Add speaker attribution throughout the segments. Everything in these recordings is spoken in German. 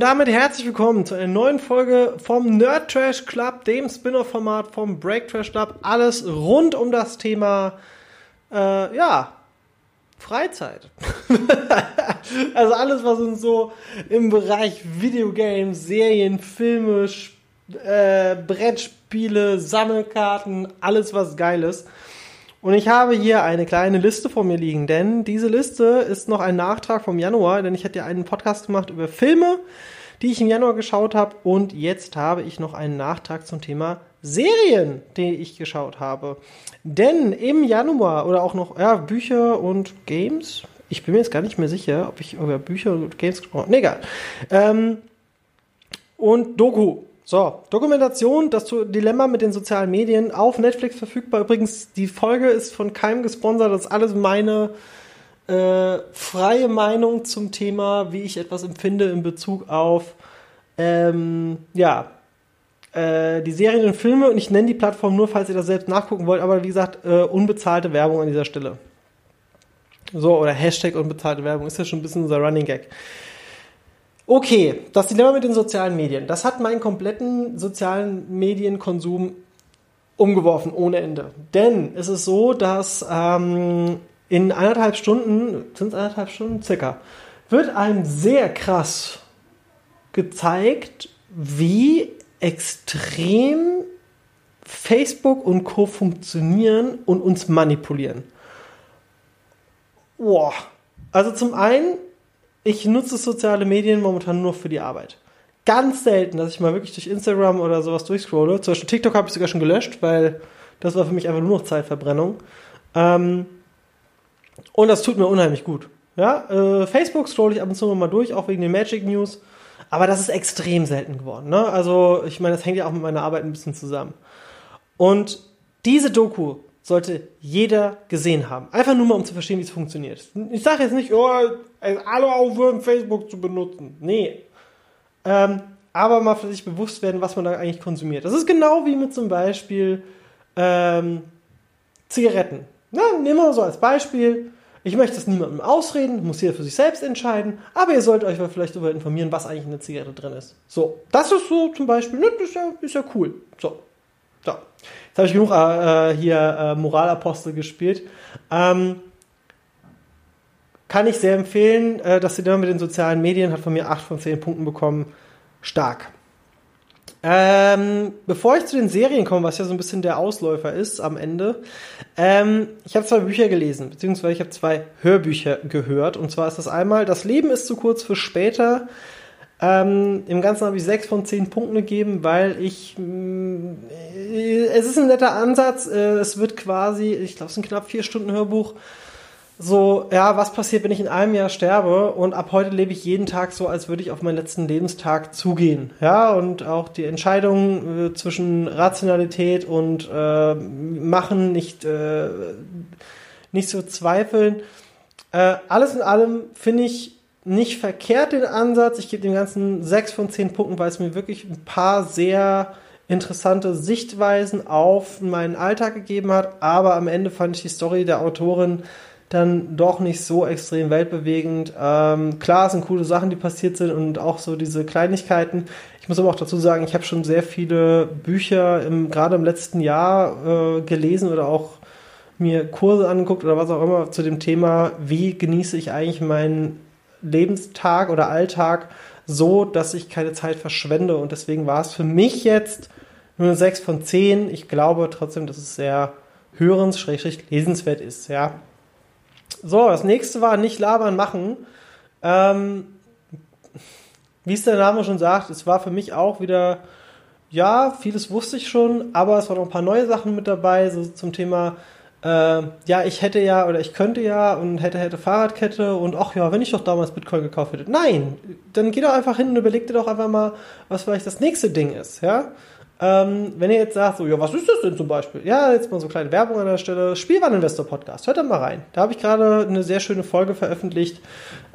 Speaker 1: Und damit herzlich willkommen zu einer neuen Folge vom Nerd Trash Club, dem Spin-off-Format vom Break Trash Club. Alles rund um das Thema, äh, ja, Freizeit. also alles, was uns so im Bereich Videogames, Serien, Filme, äh, Brettspiele, Sammelkarten, alles was geil ist. Und ich habe hier eine kleine Liste vor mir liegen, denn diese Liste ist noch ein Nachtrag vom Januar, denn ich hatte ja einen Podcast gemacht über Filme, die ich im Januar geschaut habe und jetzt habe ich noch einen Nachtrag zum Thema Serien, die ich geschaut habe. Denn im Januar oder auch noch ja, Bücher und Games, ich bin mir jetzt gar nicht mehr sicher, ob ich über Bücher und Games gesprochen habe. Nee, egal. Ähm, und Doku. So, Dokumentation, das Dilemma mit den sozialen Medien auf Netflix verfügbar. Übrigens, die Folge ist von keinem gesponsert. Das ist alles meine äh, freie Meinung zum Thema, wie ich etwas empfinde in Bezug auf ähm, ja, äh, die Serien und Filme. Und ich nenne die Plattform nur, falls ihr das selbst nachgucken wollt. Aber wie gesagt, äh, unbezahlte Werbung an dieser Stelle. So, oder Hashtag unbezahlte Werbung ist ja schon ein bisschen unser Running Gag. Okay, das Dilemma mit den sozialen Medien. Das hat meinen kompletten sozialen Medienkonsum umgeworfen ohne Ende. Denn es ist so, dass ähm, in anderthalb Stunden, sind es anderthalb Stunden circa, wird einem sehr krass gezeigt, wie extrem Facebook und Co. funktionieren und uns manipulieren. Boah. Also zum einen ich nutze soziale Medien momentan nur für die Arbeit. Ganz selten, dass ich mal wirklich durch Instagram oder sowas durchscrolle. Zum Beispiel TikTok habe ich sogar schon gelöscht, weil das war für mich einfach nur noch Zeitverbrennung. Ähm, und das tut mir unheimlich gut. Ja, äh, Facebook scrolle ich ab und zu mal durch, auch wegen den Magic News. Aber das ist extrem selten geworden. Ne? Also, ich meine, das hängt ja auch mit meiner Arbeit ein bisschen zusammen. Und diese Doku sollte jeder gesehen haben. Einfach nur mal, um zu verstehen, wie es funktioniert. Ich sage jetzt nicht, oh, alle aufhören, Facebook zu benutzen. Nee. Ähm, aber mal für sich bewusst werden, was man da eigentlich konsumiert. Das ist genau wie mit zum Beispiel ähm, Zigaretten. Na, nehmen wir mal so als Beispiel. Ich möchte das niemandem ausreden, muss jeder für sich selbst entscheiden, aber ihr sollt euch mal vielleicht darüber informieren, was eigentlich in der Zigarette drin ist. So, das ist so zum Beispiel, ne, ist ja, ist ja cool. So, so. Jetzt habe ich genug äh, hier äh, Moralapostel gespielt. Ähm, kann ich sehr empfehlen. Äh, das Dilemma mit den sozialen Medien hat von mir 8 von 10 Punkten bekommen. Stark. Ähm, bevor ich zu den Serien komme, was ja so ein bisschen der Ausläufer ist am Ende, ähm, ich habe zwei Bücher gelesen, beziehungsweise ich habe zwei Hörbücher gehört. Und zwar ist das einmal Das Leben ist zu kurz für später ähm, Im Ganzen habe ich sechs von zehn Punkten gegeben, weil ich. Mh, mm, es ist ein netter Ansatz. Äh, es wird quasi, ich glaube, es ein knapp vier Stunden Hörbuch. So, ja, was passiert, wenn ich in einem Jahr sterbe? Und ab heute lebe ich jeden Tag so, als würde ich auf meinen letzten Lebenstag zugehen. Ja, und auch die Entscheidung äh, zwischen Rationalität und äh, Machen nicht, äh, nicht zu zweifeln. Äh, alles in allem finde ich nicht verkehrt den Ansatz. Ich gebe dem Ganzen sechs von zehn Punkten, weil es mir wirklich ein paar sehr interessante Sichtweisen auf meinen Alltag gegeben hat. Aber am Ende fand ich die Story der Autorin dann doch nicht so extrem weltbewegend. Ähm, klar, es sind coole Sachen, die passiert sind und auch so diese Kleinigkeiten. Ich muss aber auch dazu sagen, ich habe schon sehr viele Bücher im, gerade im letzten Jahr äh, gelesen oder auch mir Kurse angeguckt oder was auch immer zu dem Thema, wie genieße ich eigentlich meinen Lebenstag oder Alltag so, dass ich keine Zeit verschwende. Und deswegen war es für mich jetzt nur eine 6 von 10. Ich glaube trotzdem, dass es sehr hörens, lesenswert ist, ja. So, das nächste war nicht labern, machen. Ähm, wie es der Name schon sagt, es war für mich auch wieder, ja, vieles wusste ich schon, aber es waren noch ein paar neue Sachen mit dabei, so zum Thema äh, ja, ich hätte ja oder ich könnte ja und hätte, hätte Fahrradkette und ach ja, wenn ich doch damals Bitcoin gekauft hätte. Nein, dann geh doch einfach hin und überleg dir doch einfach mal, was vielleicht das nächste Ding ist, ja. Ähm, wenn ihr jetzt sagt, so, ja, was ist das denn zum Beispiel? Ja, jetzt mal so kleine Werbung an der Stelle. Spielwareninvestor Podcast, hört da mal rein. Da habe ich gerade eine sehr schöne Folge veröffentlicht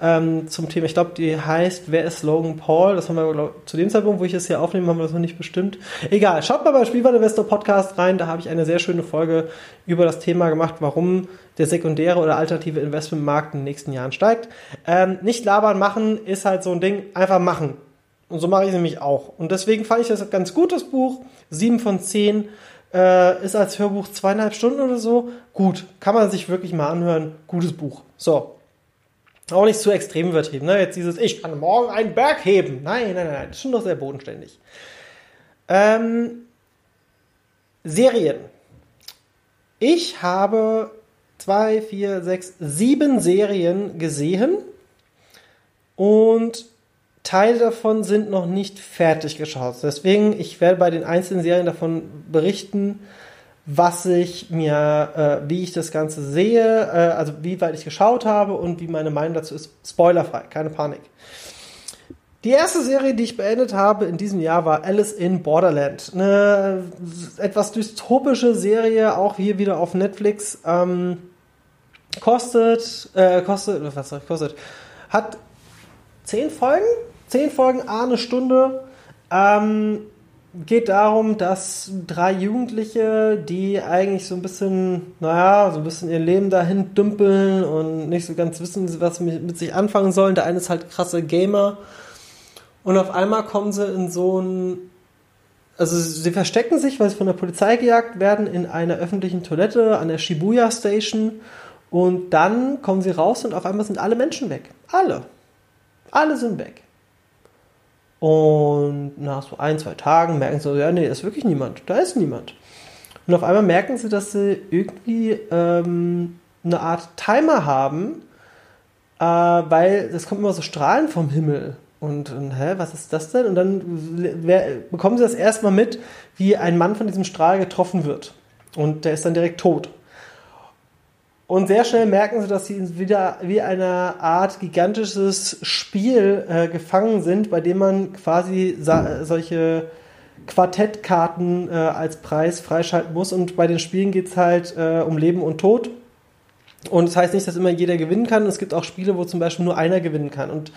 Speaker 1: ähm, zum Thema, ich glaube, die heißt, wer ist Logan Paul? Das haben wir, glaub, zu dem Zeitpunkt, wo ich es hier aufnehme, haben wir das noch nicht bestimmt. Egal, schaut mal bei Spielwareninvestor Podcast rein, da habe ich eine sehr schöne Folge über das Thema gemacht, warum der sekundäre oder alternative Investmentmarkt in den nächsten Jahren steigt. Ähm, nicht labern, machen ist halt so ein Ding, einfach machen. Und so mache ich nämlich auch. Und deswegen fand ich das ein ganz gutes Buch. Sieben von zehn äh, ist als Hörbuch zweieinhalb Stunden oder so. Gut, kann man sich wirklich mal anhören. Gutes Buch. So. Auch nicht zu extrem übertrieben. Ne? Jetzt dieses, ich kann morgen einen Berg heben. Nein, nein, nein, das ist schon noch sehr bodenständig. Ähm, Serien. Ich habe zwei, vier, sechs, sieben Serien gesehen und Teile davon sind noch nicht fertig geschaut. Deswegen, ich werde bei den einzelnen Serien davon berichten, was ich mir, äh, wie ich das Ganze sehe, äh, also wie weit ich geschaut habe und wie meine Meinung dazu ist. Spoilerfrei, keine Panik. Die erste Serie, die ich beendet habe in diesem Jahr, war Alice in Borderland. Eine etwas dystopische Serie, auch hier wieder auf Netflix. Ähm, kostet, äh, kostet, was soll ich, kostet, hat zehn Folgen, zehn Folgen, eine Stunde. Ähm, geht darum, dass drei Jugendliche, die eigentlich so ein bisschen, naja, so ein bisschen ihr Leben dahin dümpeln und nicht so ganz wissen, was mit, sich anfangen sollen. Der eine ist halt krasser Gamer. Und auf einmal kommen sie in so ein, also sie verstecken sich, weil sie von der Polizei gejagt werden, in einer öffentlichen Toilette an der Shibuya Station. Und dann kommen sie raus und auf einmal sind alle Menschen weg. Alle. Alle sind weg. Und nach so ein, zwei Tagen merken sie, ja, nee, da ist wirklich niemand. Da ist niemand. Und auf einmal merken sie, dass sie irgendwie ähm, eine Art Timer haben, äh, weil es kommen immer so Strahlen vom Himmel. Und, und, hä, was ist das denn? Und dann wer, bekommen sie das erstmal mit, wie ein Mann von diesem Strahl getroffen wird. Und der ist dann direkt tot. Und sehr schnell merken sie, dass sie wieder wie eine Art gigantisches Spiel äh, gefangen sind, bei dem man quasi solche Quartettkarten äh, als Preis freischalten muss. Und bei den Spielen geht es halt äh, um Leben und Tod. Und das heißt nicht, dass immer jeder gewinnen kann. Es gibt auch Spiele, wo zum Beispiel nur einer gewinnen kann. Und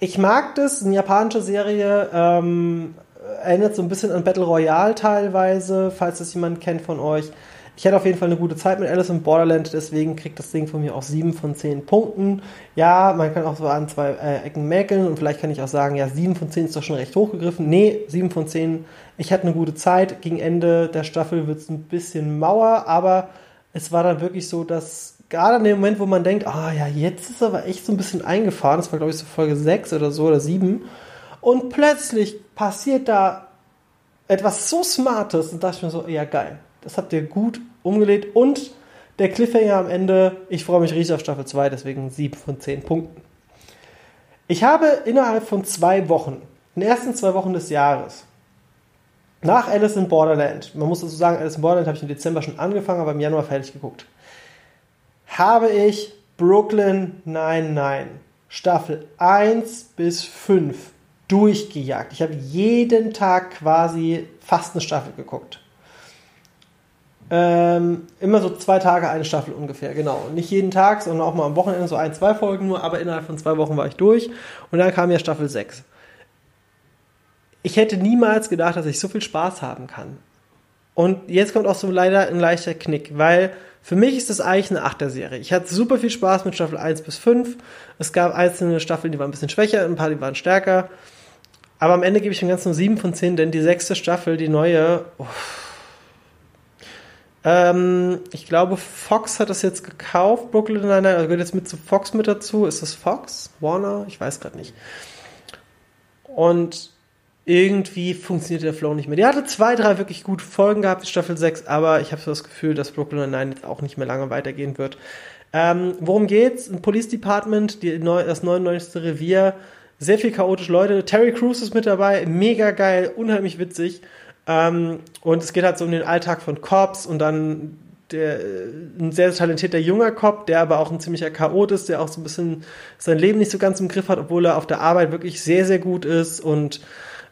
Speaker 1: ich mag das, eine japanische Serie, ähm, erinnert so ein bisschen an Battle Royale teilweise, falls das jemand kennt von euch. Ich hatte auf jeden Fall eine gute Zeit mit Alice in Borderland, deswegen kriegt das Ding von mir auch 7 von 10 Punkten. Ja, man kann auch so an zwei äh, Ecken mäkeln und vielleicht kann ich auch sagen, ja, 7 von 10 ist doch schon recht hochgegriffen. Nee, 7 von 10. Ich hatte eine gute Zeit. Gegen Ende der Staffel wird es ein bisschen mauer, aber es war dann wirklich so, dass gerade in dem Moment, wo man denkt, ah ja, jetzt ist aber echt so ein bisschen eingefahren, das war glaube ich so Folge 6 oder so oder 7, und plötzlich passiert da etwas so Smartes und dachte ich mir so, ja geil, das habt ihr gut umgelegt. Und der Cliffhanger am Ende, ich freue mich riesig auf Staffel 2, deswegen 7 von 10 Punkten. Ich habe innerhalb von zwei Wochen, in den ersten zwei Wochen des Jahres, nach Alice in Borderland, man muss dazu sagen, Alice in Borderland habe ich im Dezember schon angefangen, aber im Januar fertig geguckt, habe ich Brooklyn 99 Staffel 1 bis 5 durchgejagt. Ich habe jeden Tag quasi fast eine Staffel geguckt. Ähm, immer so zwei Tage eine Staffel ungefähr, genau. Nicht jeden Tag, sondern auch mal am Wochenende so ein, zwei Folgen nur, aber innerhalb von zwei Wochen war ich durch und dann kam ja Staffel 6. Ich hätte niemals gedacht, dass ich so viel Spaß haben kann. Und jetzt kommt auch so leider ein leichter Knick, weil für mich ist das eigentlich eine Achterserie. Ich hatte super viel Spaß mit Staffel 1 bis 5. Es gab einzelne Staffeln, die waren ein bisschen schwächer, ein paar, die waren stärker. Aber am Ende gebe ich dem Ganzen nur 7 von 10, denn die sechste Staffel, die neue, uff, ähm, ich glaube, Fox hat das jetzt gekauft, Brooklyn Nine-Nine, also gehört jetzt mit zu Fox mit dazu. Ist das Fox? Warner? Ich weiß gerade nicht. Und irgendwie funktioniert der Flow nicht mehr. Die hatte zwei, drei wirklich gute Folgen gehabt, Staffel 6, aber ich habe so das Gefühl, dass Brooklyn Nine-Nine jetzt auch nicht mehr lange weitergehen wird. Ähm, worum geht's? Ein Police Department, die, das 99. Revier, sehr viel chaotische Leute. Terry Crews ist mit dabei, mega geil, unheimlich witzig. Ähm, und es geht halt so um den Alltag von Cops und dann der, ein sehr talentierter junger Cop, der aber auch ein ziemlicher Chaot ist, der auch so ein bisschen sein Leben nicht so ganz im Griff hat, obwohl er auf der Arbeit wirklich sehr, sehr gut ist und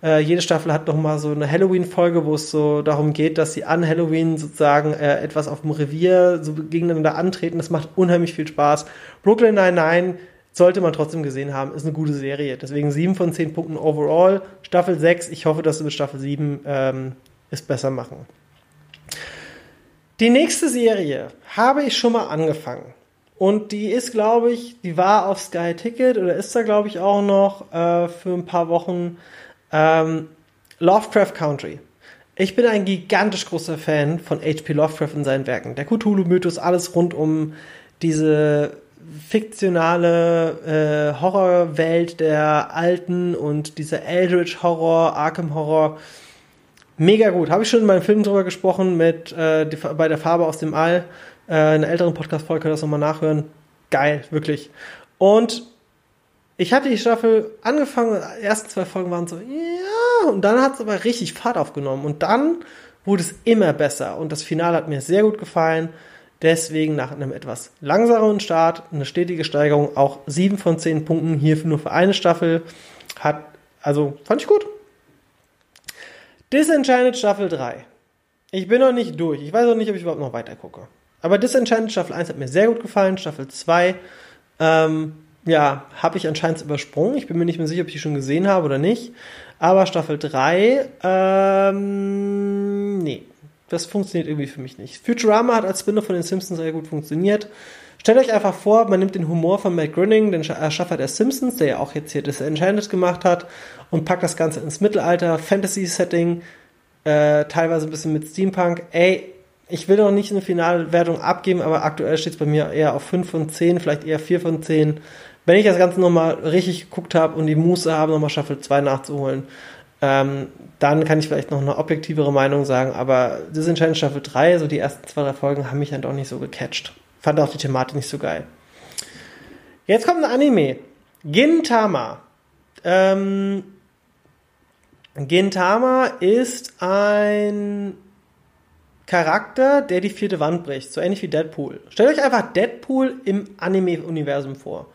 Speaker 1: äh, jede Staffel hat noch mal so eine Halloween-Folge, wo es so darum geht, dass sie an Halloween sozusagen äh, etwas auf dem Revier so gegeneinander antreten. Das macht unheimlich viel Spaß. Brooklyn Nine-Nine sollte man trotzdem gesehen haben. Ist eine gute Serie. Deswegen 7 von 10 Punkten overall. Staffel 6, ich hoffe, dass sie mit Staffel 7 ähm, es besser machen. Die nächste Serie habe ich schon mal angefangen. Und die ist, glaube ich, die war auf Sky Ticket oder ist da, glaube ich, auch noch äh, für ein paar Wochen ähm, Lovecraft Country. Ich bin ein gigantisch großer Fan von H.P. Lovecraft und seinen Werken. Der Cthulhu-Mythos, alles rund um diese fiktionale äh, Horrorwelt der Alten und dieser Eldritch Horror, Arkham Horror. Mega gut. Habe ich schon in meinem Film drüber gesprochen mit äh, die, bei der Farbe aus dem All. Äh, in einer älteren Podcast-Folge könnt ihr das nochmal nachhören. Geil, wirklich. Und ich hatte die Staffel angefangen, die ersten zwei Folgen waren so, ja, und dann hat es aber richtig Fahrt aufgenommen. Und dann wurde es immer besser. Und das Finale hat mir sehr gut gefallen. Deswegen nach einem etwas langsameren Start eine stetige Steigerung, auch 7 von 10 Punkten hier nur für eine Staffel. Hat, also fand ich gut. Disenchanted Staffel 3. Ich bin noch nicht durch. Ich weiß auch nicht, ob ich überhaupt noch weiter gucke. Aber Disenchanted Staffel 1 hat mir sehr gut gefallen. Staffel 2, ähm, ja, habe ich anscheinend übersprungen. Ich bin mir nicht mehr sicher, ob ich die schon gesehen habe oder nicht. Aber Staffel 3, ähm, nee, das funktioniert irgendwie für mich nicht. Futurama hat als Spinner von den Simpsons sehr gut funktioniert. Stellt euch einfach vor, man nimmt den Humor von Matt Groening, den Erschaffer der Simpsons, der ja auch jetzt hier das Enchanted gemacht hat, und packt das Ganze ins Mittelalter, Fantasy-Setting, äh, teilweise ein bisschen mit Steampunk. Ey, ich will noch nicht eine finale Wertung abgeben, aber aktuell steht es bei mir eher auf 5 von 10, vielleicht eher 4 von 10. Wenn ich das Ganze nochmal richtig geguckt habe und die Muße habe, nochmal Staffel 2 nachzuholen, ähm, dann kann ich vielleicht noch eine objektivere Meinung sagen, aber Disenchanted Staffel 3, so die ersten zwei, drei Folgen, haben mich dann doch nicht so gecatcht. Fand auch die Thematik nicht so geil. Jetzt kommt ein Anime. Gintama. Ähm, Gintama ist ein Charakter, der die vierte Wand bricht. So ähnlich wie Deadpool. Stellt euch einfach Deadpool im Anime-Universum vor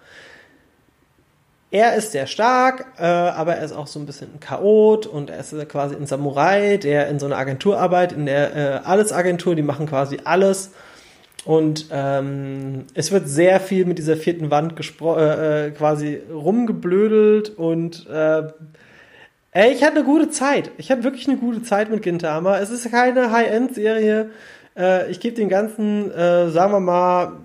Speaker 1: er ist sehr stark, äh, aber er ist auch so ein bisschen ein Chaot und er ist quasi ein Samurai, der in so einer Agentur arbeitet, in der äh, Alles-Agentur, die machen quasi alles. Und ähm, es wird sehr viel mit dieser vierten Wand äh, äh, quasi rumgeblödelt und äh, ey, ich hatte eine gute Zeit. Ich hatte wirklich eine gute Zeit mit Gintama. Es ist keine High-End-Serie. Äh, ich gebe den ganzen, äh, sagen wir mal,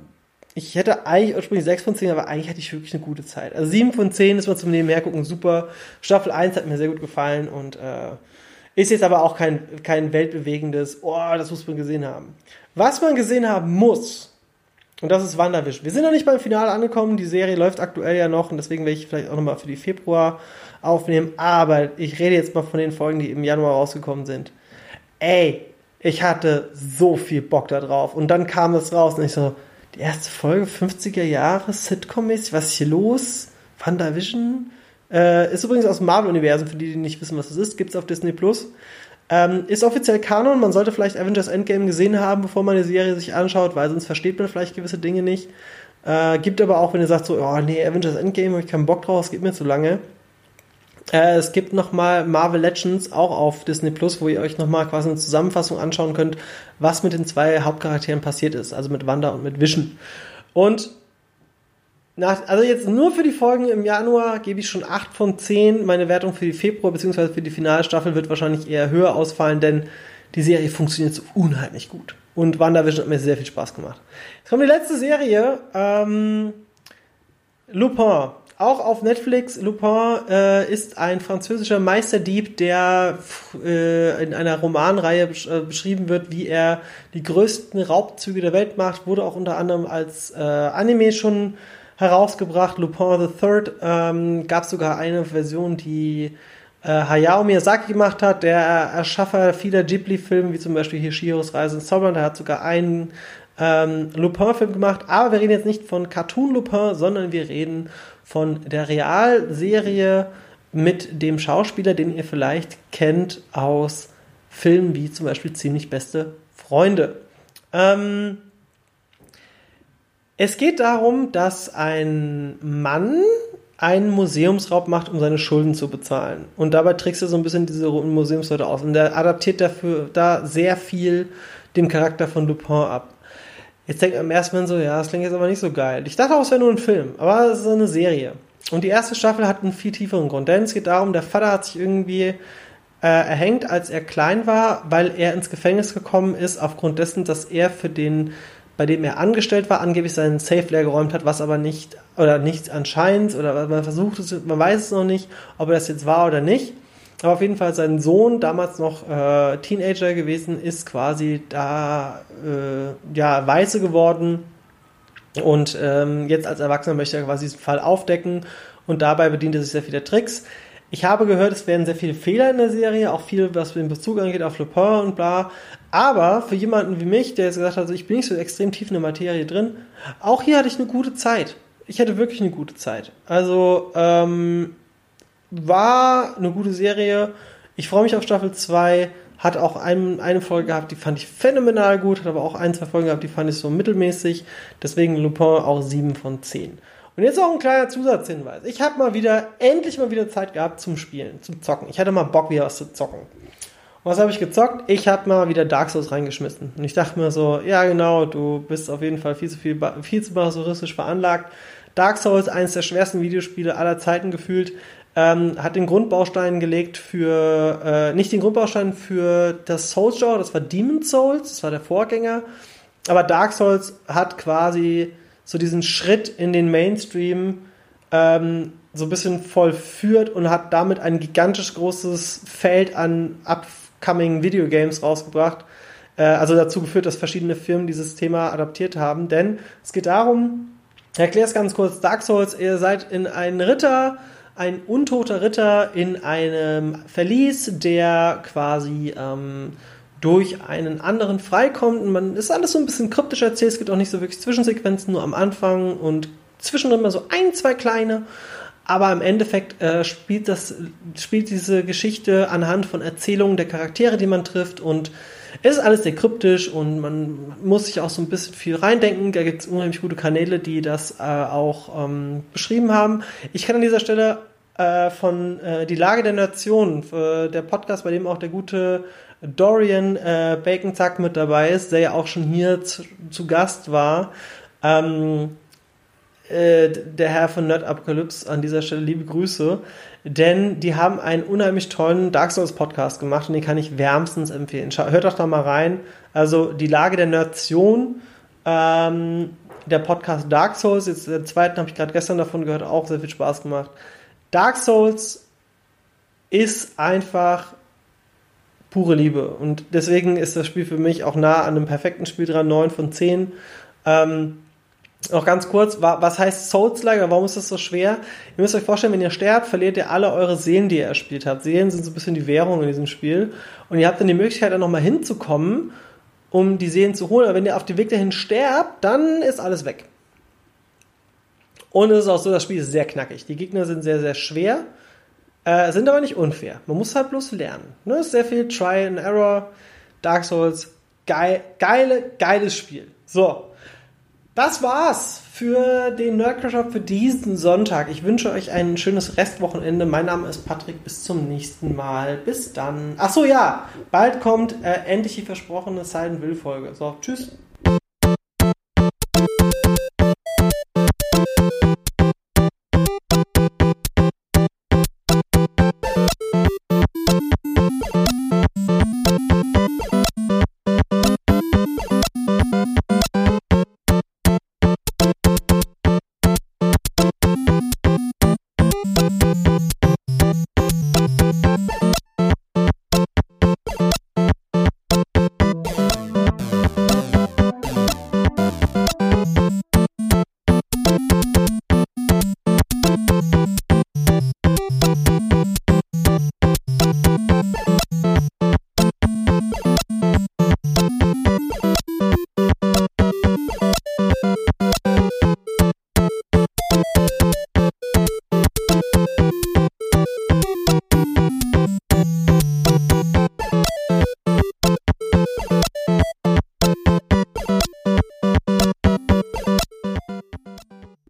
Speaker 1: ich hätte eigentlich ursprünglich 6 von 10, aber eigentlich hatte ich wirklich eine gute Zeit. Also 7 von 10 ist mal zum Nebenher gucken super. Staffel 1 hat mir sehr gut gefallen und äh, ist jetzt aber auch kein, kein weltbewegendes, oh, das muss man gesehen haben. Was man gesehen haben muss, und das ist Wanderwisch. Wir sind noch nicht beim Finale angekommen, die Serie läuft aktuell ja noch und deswegen werde ich vielleicht auch nochmal für die Februar aufnehmen, aber ich rede jetzt mal von den Folgen, die im Januar rausgekommen sind. Ey, ich hatte so viel Bock da drauf und dann kam es raus und ich so, die erste Folge 50er Jahre Sitcom-mäßig. Was ist hier los? WandaVision? Äh, ist übrigens aus dem Marvel-Universum, für die, die nicht wissen, was das ist. Gibt's auf Disney Plus. Ähm, ist offiziell Kanon. Man sollte vielleicht Avengers Endgame gesehen haben, bevor man die Serie sich anschaut, weil sonst versteht man vielleicht gewisse Dinge nicht. Äh, gibt aber auch, wenn ihr sagt so, oh nee, Avengers Endgame, habe ich keinen Bock drauf, es geht mir zu lange. Äh, es gibt nochmal Marvel Legends auch auf Disney Plus, wo ihr euch nochmal quasi eine Zusammenfassung anschauen könnt, was mit den zwei Hauptcharakteren passiert ist, also mit Wanda und mit Vision. Und nach, also jetzt nur für die Folgen im Januar gebe ich schon 8 von 10. Meine Wertung für die Februar bzw. für die Finalstaffel wird wahrscheinlich eher höher ausfallen, denn die Serie funktioniert so unheimlich gut. Und WandaVision hat mir sehr viel Spaß gemacht. Jetzt kommt die letzte Serie, ähm, Lupin. Auch auf Netflix, Lupin äh, ist ein französischer Meisterdieb, der äh, in einer Romanreihe besch äh, beschrieben wird, wie er die größten Raubzüge der Welt macht. Wurde auch unter anderem als äh, Anime schon herausgebracht. Lupin III ähm, gab sogar eine Version, die äh, Hayao Miyazaki gemacht hat, der Erschaffer vieler Ghibli-Filme, wie zum Beispiel hier Shiros Reise ins Zauberland. Der hat sogar einen ähm, Lupin-Film gemacht. Aber wir reden jetzt nicht von Cartoon Lupin, sondern wir reden von der Realserie mit dem Schauspieler, den ihr vielleicht kennt aus Filmen wie zum Beispiel Ziemlich beste Freunde. Ähm, es geht darum, dass ein Mann einen Museumsraub macht, um seine Schulden zu bezahlen. Und dabei trickst er so ein bisschen diese Museumsleute aus. Und der adaptiert dafür da sehr viel den Charakter von Dupin ab. Jetzt denkt man im ersten Mal so, ja, das klingt jetzt aber nicht so geil. Ich dachte auch, es wäre nur ein Film, aber es ist eine Serie. Und die erste Staffel hat einen viel tieferen Grund, denn es geht darum, der Vater hat sich irgendwie äh, erhängt, als er klein war, weil er ins Gefängnis gekommen ist, aufgrund dessen, dass er für den bei dem er angestellt war, angeblich seinen Safe leer geräumt hat, was aber nicht, oder nicht anscheinend, oder man versucht es, man weiß es noch nicht, ob er das jetzt war oder nicht. Aber auf jeden Fall sein Sohn, damals noch äh, Teenager gewesen, ist quasi da äh, ja weiße geworden und ähm, jetzt als Erwachsener möchte er quasi diesen Fall aufdecken und dabei bedient er sich sehr viele Tricks. Ich habe gehört, es werden sehr viele Fehler in der Serie, auch viel, was den Bezug angeht auf Lupin und bla. Aber für jemanden wie mich, der jetzt gesagt hat, also ich bin nicht so extrem tief in der Materie drin, auch hier hatte ich eine gute Zeit. Ich hatte wirklich eine gute Zeit. Also, ähm, war eine gute Serie. Ich freue mich auf Staffel 2. Hat auch ein, eine Folge gehabt, die fand ich phänomenal gut, hat aber auch ein, zwei Folgen gehabt, die fand ich so mittelmäßig. Deswegen Lupin auch 7 von 10. Und jetzt auch ein kleiner Zusatzhinweis. Ich habe mal wieder, endlich mal wieder Zeit gehabt zum Spielen, zum Zocken. Ich hatte mal Bock, wieder was zu zocken. Und was habe ich gezockt? Ich habe mal wieder Dark Souls reingeschmissen. Und ich dachte mir so, ja genau, du bist auf jeden Fall viel zu viel, viel zu masochistisch veranlagt. Dark Souls, eines der schwersten Videospiele aller Zeiten gefühlt ähm, hat den Grundbaustein gelegt für, äh, nicht den Grundbaustein für das Souls-Genre, das war Demon Souls, das war der Vorgänger, aber Dark Souls hat quasi so diesen Schritt in den Mainstream ähm, so ein bisschen vollführt und hat damit ein gigantisch großes Feld an upcoming Videogames rausgebracht. Äh, also dazu geführt, dass verschiedene Firmen dieses Thema adaptiert haben. Denn es geht darum, ich erkläre es ganz kurz, Dark Souls, ihr seid in einen Ritter, ein untoter Ritter in einem Verlies, der quasi ähm, durch einen anderen freikommt. Und man ist alles so ein bisschen kryptisch erzählt. Es gibt auch nicht so wirklich Zwischensequenzen, nur am Anfang und zwischendrin mal so ein, zwei kleine. Aber im Endeffekt äh, spielt das, spielt diese Geschichte anhand von Erzählungen der Charaktere, die man trifft und es ist alles sehr kryptisch und man muss sich auch so ein bisschen viel reindenken. Da gibt es unheimlich gute Kanäle, die das äh, auch ähm, beschrieben haben. Ich kann an dieser Stelle äh, von äh, Die Lage der Nation, der Podcast, bei dem auch der gute Dorian äh, Bacon-Zack mit dabei ist, der ja auch schon hier zu, zu Gast war. Ähm, äh, der Herr von Nerd Apocalypse an dieser Stelle liebe Grüße, denn die haben einen unheimlich tollen Dark Souls Podcast gemacht und den kann ich wärmstens empfehlen. Schau, hört doch da mal rein. Also die Lage der Nation, ähm, der Podcast Dark Souls, jetzt der zweiten habe ich gerade gestern davon gehört, auch sehr viel Spaß gemacht. Dark Souls ist einfach pure Liebe. Und deswegen ist das Spiel für mich auch nah an einem perfekten Spiel dran, 9 von 10. Ähm, noch ganz kurz, was heißt Souls-like? Warum ist das so schwer? Ihr müsst euch vorstellen, wenn ihr sterbt, verliert ihr alle eure Seelen, die ihr erspielt habt. Seelen sind so ein bisschen die Währung in diesem Spiel. Und ihr habt dann die Möglichkeit, da nochmal hinzukommen, um die Seelen zu holen. Aber wenn ihr auf dem Weg dahin sterbt, dann ist alles weg. Und es ist auch so, das Spiel ist sehr knackig. Die Gegner sind sehr, sehr schwer. Äh, sind aber nicht unfair. Man muss halt bloß lernen. Ne? Sehr viel Try and Error. Dark Souls. Geil, geile, geiles Spiel. So. Das war's für den Nerdcrusher für diesen Sonntag. Ich wünsche euch ein schönes Restwochenende. Mein Name ist Patrick. Bis zum nächsten Mal. Bis dann. Ach so, ja. Bald kommt äh, endlich die versprochene Silent Will Folge. So, tschüss.